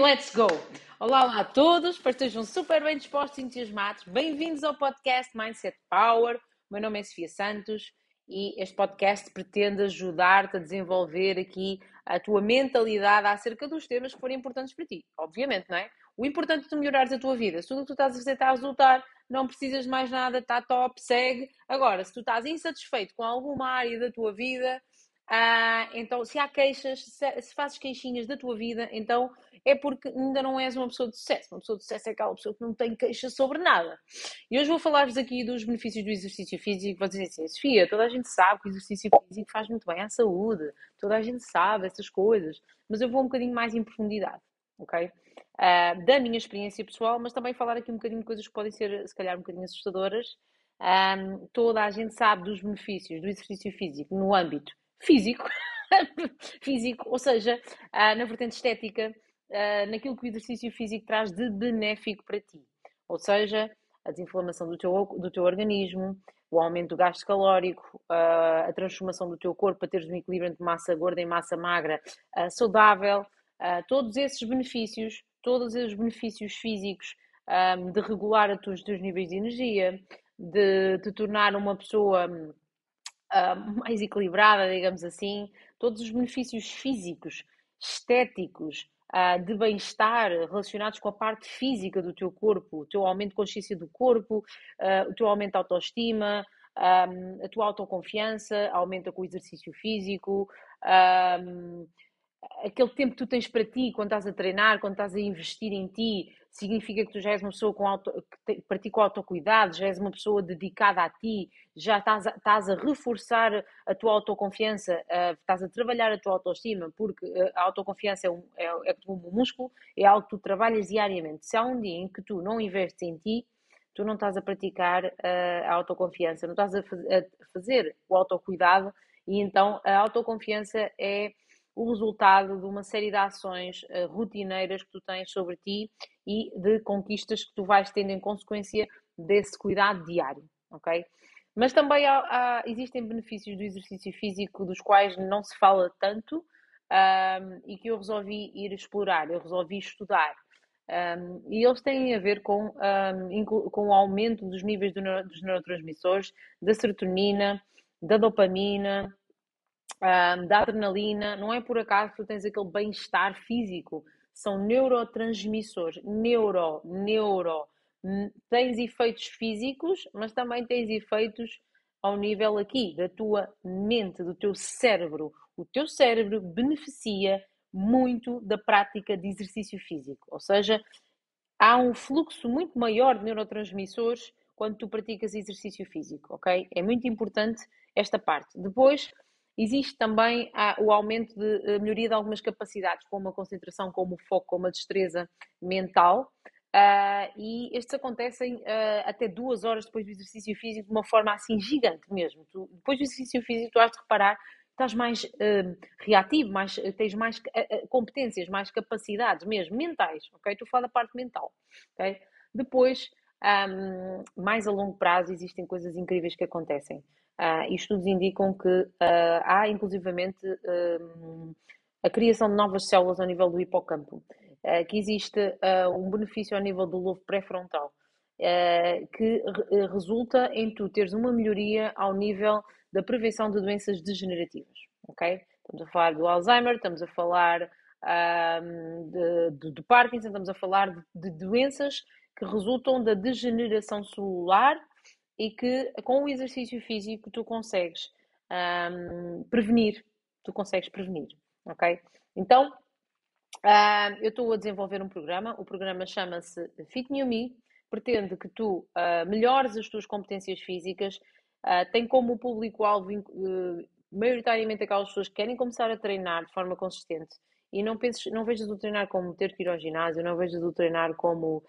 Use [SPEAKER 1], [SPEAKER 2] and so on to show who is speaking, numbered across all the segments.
[SPEAKER 1] Let's go! Olá, olá a todos, que estejam super bem dispostos e entusiasmados. Bem-vindos ao podcast Mindset Power. O meu nome é Sofia Santos e este podcast pretende ajudar-te a desenvolver aqui a tua mentalidade acerca dos temas que forem importantes para ti. Obviamente, não é? O importante é tu melhorares a tua vida. Se tudo o que tu estás a fazer está a resultar, não precisas de mais nada, está top, segue. Agora, se tu estás insatisfeito com alguma área da tua vida, ah, então, se há queixas, se, se, fazes queixinhas da tua vida, então é porque ainda não és uma pessoa de sucesso. Uma pessoa de sucesso é aquela pessoa que não tem queixas sobre nada. E hoje vou falar-vos aqui dos benefícios do exercício físico. Vou dizer assim, Sofia, toda a gente sabe que o exercício físico faz muito bem à saúde. Toda a gente sabe essas coisas. Mas eu vou um bocadinho mais em profundidade, ok? Uh, da minha experiência pessoal, mas também falar aqui um bocadinho de coisas que podem ser, se calhar, um bocadinho assustadoras. Um, toda a gente sabe dos benefícios do exercício físico no âmbito físico, físico, ou seja, uh, na vertente estética, uh, naquilo que o exercício físico traz de benéfico para ti. Ou seja, a desinflamação do teu, do teu organismo, o aumento do gasto calórico, uh, a transformação do teu corpo para teres um equilíbrio entre massa gorda e massa magra saudável, todos esses benefícios, todos os benefícios físicos de regular os teus níveis de energia, de te tornar uma pessoa uh, mais equilibrada, digamos assim, todos os benefícios físicos, estéticos, uh, de bem-estar relacionados com a parte física do teu corpo, o teu aumento de consciência do corpo, uh, o teu aumento de autoestima, um, a tua autoconfiança aumenta com o exercício físico. Um, aquele tempo que tu tens para ti, quando estás a treinar, quando estás a investir em ti, significa que tu já és uma pessoa com auto, que pratica o autocuidado, já és uma pessoa dedicada a ti, já estás a, estás a reforçar a tua autoconfiança, uh, estás a trabalhar a tua autoestima, porque uh, a autoconfiança é, um, é, é como um músculo, é algo que tu trabalhas diariamente. Se há um dia em que tu não investes em ti, tu não estás a praticar uh, a autoconfiança, não estás a, faz, a fazer o autocuidado, e então a autoconfiança é o resultado de uma série de ações uh, rotineiras que tu tens sobre ti e de conquistas que tu vais tendo em consequência desse cuidado diário, ok? Mas também há, há, existem benefícios do exercício físico dos quais não se fala tanto um, e que eu resolvi ir explorar, eu resolvi estudar. Um, e eles têm a ver com, um, com o aumento dos níveis do neuro, dos neurotransmissores, da serotonina, da dopamina, um, da adrenalina, não é por acaso que tu tens aquele bem-estar físico, são neurotransmissores, neuro, neuro. Tens efeitos físicos, mas também tens efeitos ao nível aqui da tua mente, do teu cérebro. O teu cérebro beneficia muito da prática de exercício físico, ou seja, há um fluxo muito maior de neurotransmissores quando tu praticas exercício físico, ok? É muito importante esta parte. Depois, Existe também ah, o aumento de uh, melhoria de algumas capacidades, como a concentração, como o foco, como a destreza mental. Uh, e estes acontecem uh, até duas horas depois do exercício físico, de uma forma assim gigante mesmo. Tu, depois do exercício físico, tu has de reparar estás mais uh, reativo, mais, tens mais competências, mais capacidades mesmo, mentais, ok? Estou a da parte mental, ok? Depois, um, mais a longo prazo, existem coisas incríveis que acontecem. E estudos indicam que uh, há, inclusivamente, um, a criação de novas células ao nível do hipocampo, que existe um benefício ao nível do lobo pré-frontal, que re resulta em tu teres uma melhoria ao nível da prevenção de doenças degenerativas, ok? Estamos a falar do Alzheimer, estamos a falar de, de, de, Parkinson, estamos a falar de, de doenças que resultam da degeneração celular e que com o exercício físico tu consegues um, prevenir, tu consegues prevenir, ok? Então, uh, eu estou a desenvolver um programa, o programa chama-se Fit New Me, pretende que tu uh, melhores as tuas competências físicas, uh, tem como público-alvo uh, maioritariamente aquelas pessoas que querem começar a treinar de forma consistente. E não, penses, não vejas o treinar como ter que ir ao ginásio, não vejas o treinar como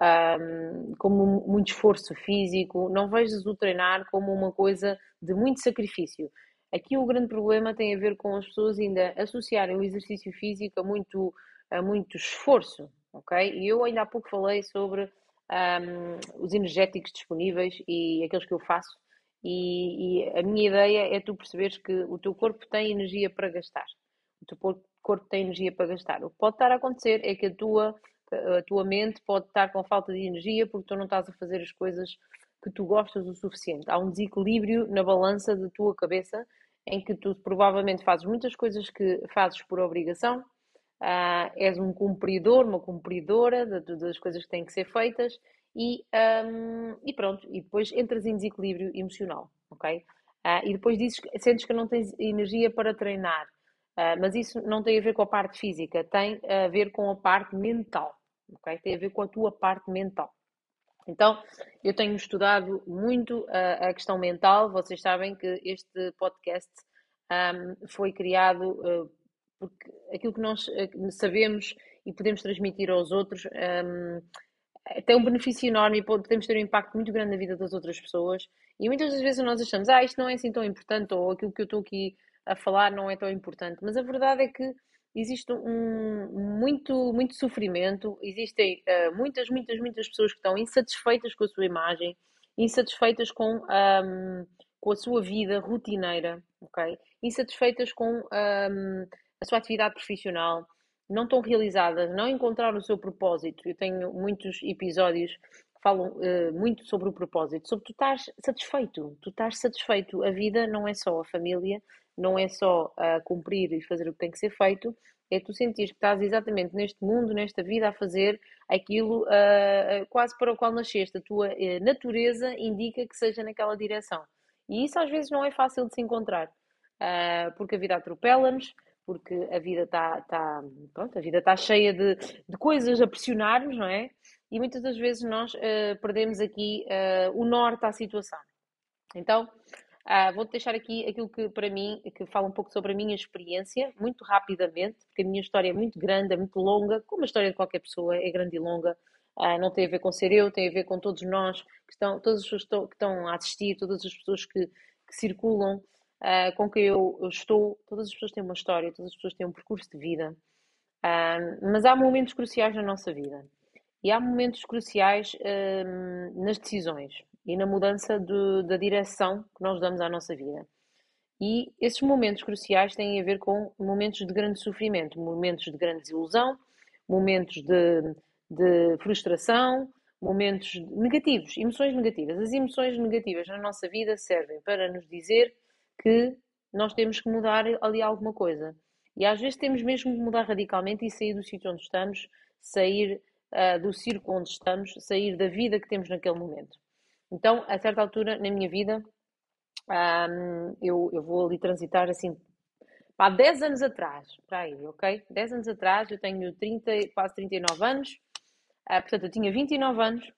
[SPEAKER 1] um, como muito esforço físico, não vejas o treinar como uma coisa de muito sacrifício. Aqui o grande problema tem a ver com as pessoas ainda associarem o exercício físico a muito, a muito esforço, ok? E eu ainda há pouco falei sobre um, os energéticos disponíveis e aqueles que eu faço, e, e, a minha ideia é tu perceberes que o teu corpo tem energia para gastar. O teu corpo tem energia para gastar. O que pode estar a acontecer é que a tua, a tua mente pode estar com falta de energia porque tu não estás a fazer as coisas que tu gostas o suficiente. Há um desequilíbrio na balança da tua cabeça em que tu provavelmente fazes muitas coisas que fazes por obrigação, uh, és um cumpridor, uma cumpridora das coisas que têm que ser feitas e, um, e pronto, e depois entras em desequilíbrio emocional, ok? Uh, e depois dizes, sentes que não tens energia para treinar, uh, mas isso não tem a ver com a parte física, tem a ver com a parte mental, ok? Tem a ver com a tua parte mental. Então, eu tenho estudado muito a, a questão mental. Vocês sabem que este podcast um, foi criado uh, porque aquilo que nós uh, sabemos e podemos transmitir aos outros um, tem um benefício enorme e podemos ter um impacto muito grande na vida das outras pessoas. E muitas das vezes nós achamos, ah, isto não é assim tão importante, ou aquilo que eu estou aqui a falar não é tão importante. Mas a verdade é que existe um, muito, muito sofrimento, existem uh, muitas, muitas, muitas pessoas que estão insatisfeitas com a sua imagem, insatisfeitas com, um, com a sua vida rotineira, ok? Insatisfeitas com um, a sua atividade profissional, não estão realizadas, não encontraram o seu propósito. Eu tenho muitos episódios que falam uh, muito sobre o propósito, sobre tu estás satisfeito, tu estás satisfeito. A vida não é só a família, não é só uh, cumprir e fazer o que tem que ser feito, é tu sentir que estás exatamente neste mundo, nesta vida, a fazer aquilo uh, quase para o qual nasceste. A tua uh, natureza indica que seja naquela direção. E isso às vezes não é fácil de se encontrar, uh, porque a vida atropela-nos, porque a vida está tá, pronto, a vida está cheia de, de coisas a pressionar-nos, não é? E muitas das vezes nós perdemos aqui o norte à situação. Então, Uh, Vou-te deixar aqui aquilo que para mim, que fala um pouco sobre a minha experiência, muito rapidamente, porque a minha história é muito grande, é muito longa, como a história de qualquer pessoa é grande e longa. Uh, não tem a ver com ser eu, tem a ver com todos nós que estão, todas as pessoas que estão a assistir, todas as pessoas que, que circulam, uh, com quem eu, eu, estou. Todas as pessoas têm uma história, todas as pessoas têm um percurso de vida. mas há momentos cruciais na nossa vida. E há momentos cruciais nas decisões e na mudança de, da direção que nós damos à nossa vida. E esses momentos cruciais têm a ver com momentos de grande sofrimento, momentos de grande desilusão, momentos de, de frustração, momentos negativos, emoções negativas. As emoções negativas na nossa vida servem para nos dizer que nós temos que mudar ali alguma coisa. E às vezes temos mesmo que mudar radicalmente e sair do sítio onde estamos, sair uh, do círculo onde estamos, sair da vida que temos naquele momento. Então, a certa altura na minha vida, um, eu, eu vou ali transitar assim, há 10 anos atrás, para aí, ok? 10 anos atrás, eu tenho 30, quase 39 anos, uh, portanto, eu tinha 29 anos,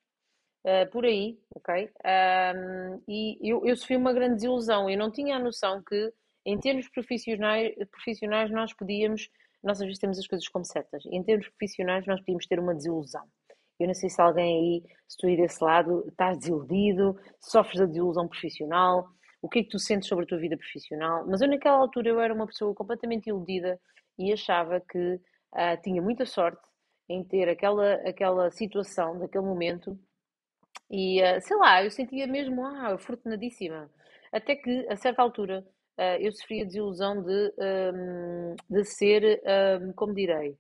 [SPEAKER 1] uh, por aí, ok? Um, e eu, eu sofri uma grande desilusão, eu não tinha a noção que, em termos profissionais, profissionais nós podíamos, nós às vezes temos as coisas como certas, em termos profissionais nós podíamos ter uma desilusão. Eu não sei se alguém aí, se tu aí desse lado, estás desiludido, sofres da desilusão profissional, o que é que tu sentes sobre a tua vida profissional. Mas eu naquela altura eu era uma pessoa completamente iludida e achava que uh, tinha muita sorte em ter aquela, aquela situação, daquele momento. E uh, sei lá, eu sentia mesmo, ah, afortunadíssima. Até que, a certa altura, uh, eu sofria a desilusão de, um, de ser, um, como direi,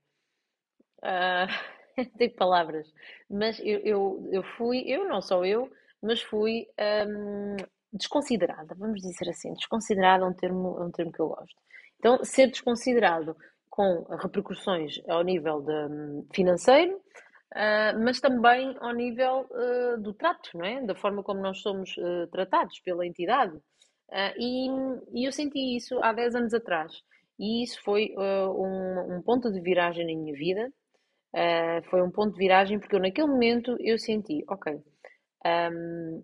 [SPEAKER 1] tenho palavras, mas eu, eu, eu, fui, eu não sou eu, mas fui hum, desconsiderada, vamos dizer assim, desconsiderada é um termo, é um termo que eu gosto. Então, ser desconsiderado com repercussões ao nível de, hum, financeiro, uh, mas também ao nível uh, do trato, não é? Da forma como nós somos uh, tratados pela entidade. E, e, eu senti isso há 10 anos atrás. E isso foi um, um ponto de viragem na minha vida, Uh, foi um ponto de viragem porque eu naquele momento eu senti, ok, um,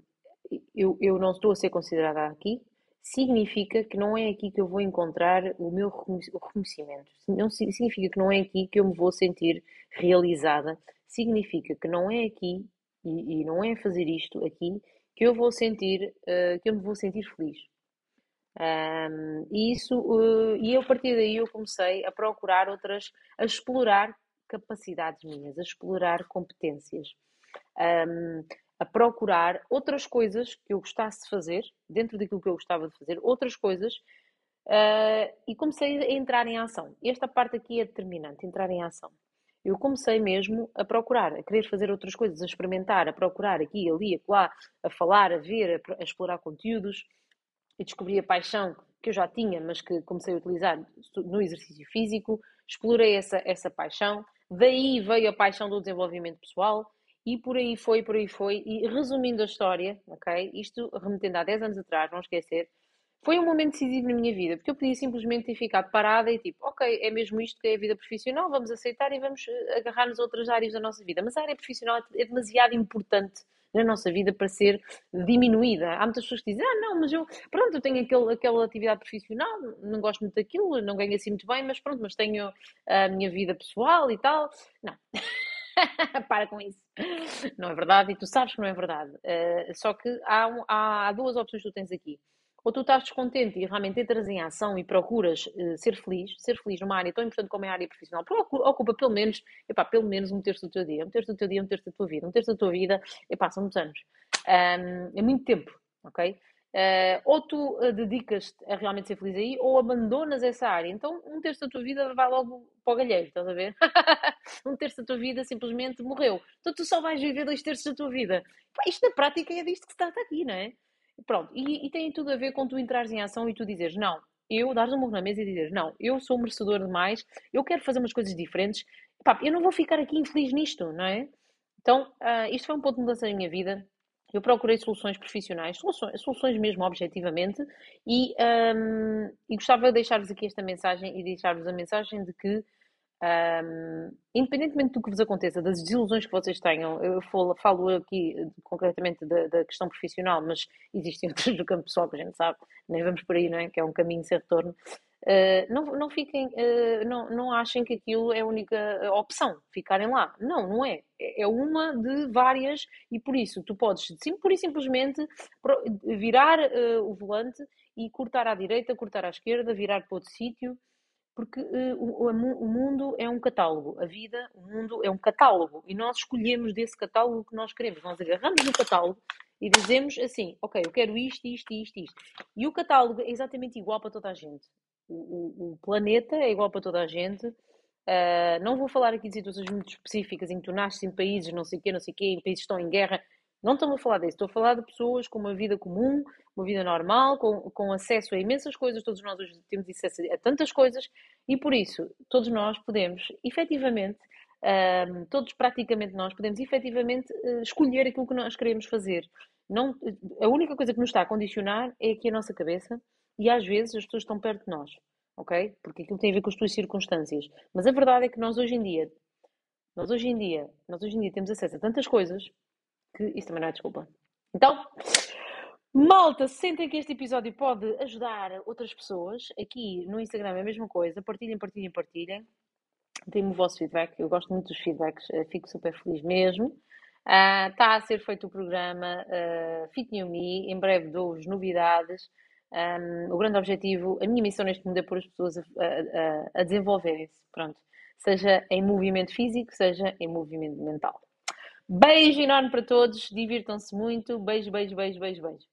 [SPEAKER 1] eu, eu não estou a ser considerada aqui, significa que não é aqui que eu vou encontrar o meu reconhecimento. Não significa que não é aqui que eu me vou sentir realizada. Significa que não é aqui e, e não é fazer isto aqui que eu vou sentir, uh, que eu me vou sentir feliz. Um, e isso, uh, e a partir daí eu comecei a procurar outras, a explorar capacidades minhas, a explorar competências, um, a procurar outras coisas que eu gostasse de fazer, dentro daquilo que eu gostava de fazer, outras coisas Uh, e comecei a entrar em ação. Esta parte aqui é determinante, entrar em ação. Eu comecei mesmo a procurar, a querer fazer outras coisas, a experimentar, a procurar aqui, ali, acolá, a falar, a ver, a, a explorar conteúdos. E descobri a paixão que eu já tinha, mas que comecei a utilizar no exercício físico. Explorei essa, essa paixão. Daí veio a paixão do desenvolvimento pessoal. E por aí foi, por aí foi. E resumindo a história, ok? Isto remetendo há 10 anos atrás, não esquecer, foi um momento decisivo na minha vida, porque eu podia simplesmente ter ficado parada e tipo, ok, é mesmo isto que é a vida profissional, vamos aceitar e vamos eh, agarrar-nos outras áreas da nossa vida. Mas a área profissional é demasiado importante na nossa vida para ser diminuída. Há muitas pessoas que dizem, ah, não, mas eu, pronto, eu tenho aquele, aquela atividade profissional, não gosto muito daquilo, não ganho assim muito bem, mas pronto, mas tenho a minha vida pessoal e tal. Não. Para com isso. Não é verdade, e tu sabes que não é verdade. Uh, só que há, há, duas opções que tu tens aqui ou tu estás descontente e realmente entras em ação e procuras uh, ser feliz, ser feliz numa área tão importante como é a área profissional, ocupa pelo menos, epá, pelo menos um terço do teu dia, um terço do teu dia, um terço da tua vida, um terço da tua vida, epá, são muitos anos. Um, é muito tempo, ok? Uh, ou tu uh, dedicas-te a realmente ser feliz aí, ou abandonas essa área. Então, um terço da tua vida vai logo para o galheiro, estás a ver? um terço da tua vida simplesmente morreu. Então, tu só vais viver dois terços da tua vida. Pá, isto na prática é disto que se trata aqui, não é? Pronto, e, e tem tudo a ver com tu entrares em ação e tu dizeres, não, eu dares um murro na mesa e dizeres, não, eu sou merecedor de mais, eu quero fazer umas coisas diferentes, Pá, eu não vou ficar aqui infeliz nisto, não é? Então, uh, isto foi um ponto de mudança na minha vida. Eu procurei soluções profissionais, soluções, soluções mesmo objetivamente, e, um, e gostava de deixar-vos aqui esta mensagem e deixar-vos a mensagem de que um, independentemente do que vos aconteça, das desilusões que vocês tenham, eu falo, aqui concretamente da, da, questão profissional, mas existem outras do campo pessoal que a gente sabe, nem vamos por aí, não é? Que é um caminho sem retorno. Uh, não, não fiquem, uh, não, não achem que aquilo é a única opção, ficarem lá. Não, não é. É uma de várias e por isso tu podes, sim, por e simplesmente virar uh, o volante e cortar à direita, cortar à esquerda, virar para outro sítio porque uh, o, o, mundo é um catálogo, a vida, o mundo é um catálogo e nós escolhemos desse catálogo que nós queremos. Nós agarramos no catálogo e dizemos assim: Ok, eu quero isto, isto, isto, isto. E o catálogo é exatamente igual para toda a gente. O, o, o planeta é igual para toda a gente. Uh, não vou falar aqui de situações muito específicas em que tu nasces em países, não sei o quê, não sei o quê, em países que estão em guerra. Não estou a falar disso, estou a falar de pessoas com uma vida comum, uma vida normal, com, com acesso a imensas coisas, todos nós hoje temos acesso a tantas coisas, e por isso, todos nós podemos, efetivamente, um, todos praticamente nós, podemos efetivamente uh, escolher aquilo que nós queremos fazer. Não, a única coisa que nos está a condicionar é aqui a nossa cabeça, e às vezes as pessoas estão perto de nós, ok? Porque aquilo tem a ver com as tuas circunstâncias. Mas a verdade é que nós hoje em dia, nós hoje em dia, nós hoje em dia temos acesso a tantas coisas que isso também não é desculpa. Então, malta, sentem que este episódio pode ajudar outras pessoas. Aqui no Instagram é a mesma coisa. Partilhem, partilhem, partilhem. Deem-me o vosso feedback. Eu gosto muito dos feedbacks. Eh, fico super feliz mesmo. Uh, está a ser feito o programa uh, Fit New Me. Em breve dou-vos novidades. Um, o grande objetivo, a minha missão neste mundo é pôr as pessoas a, a, a desenvolverem-se. Pronto. Seja em movimento físico, seja em movimento mental. Beijo enorme para todos, divirtam-se muito. Beijo, beijo, beijo, beijo, beijo.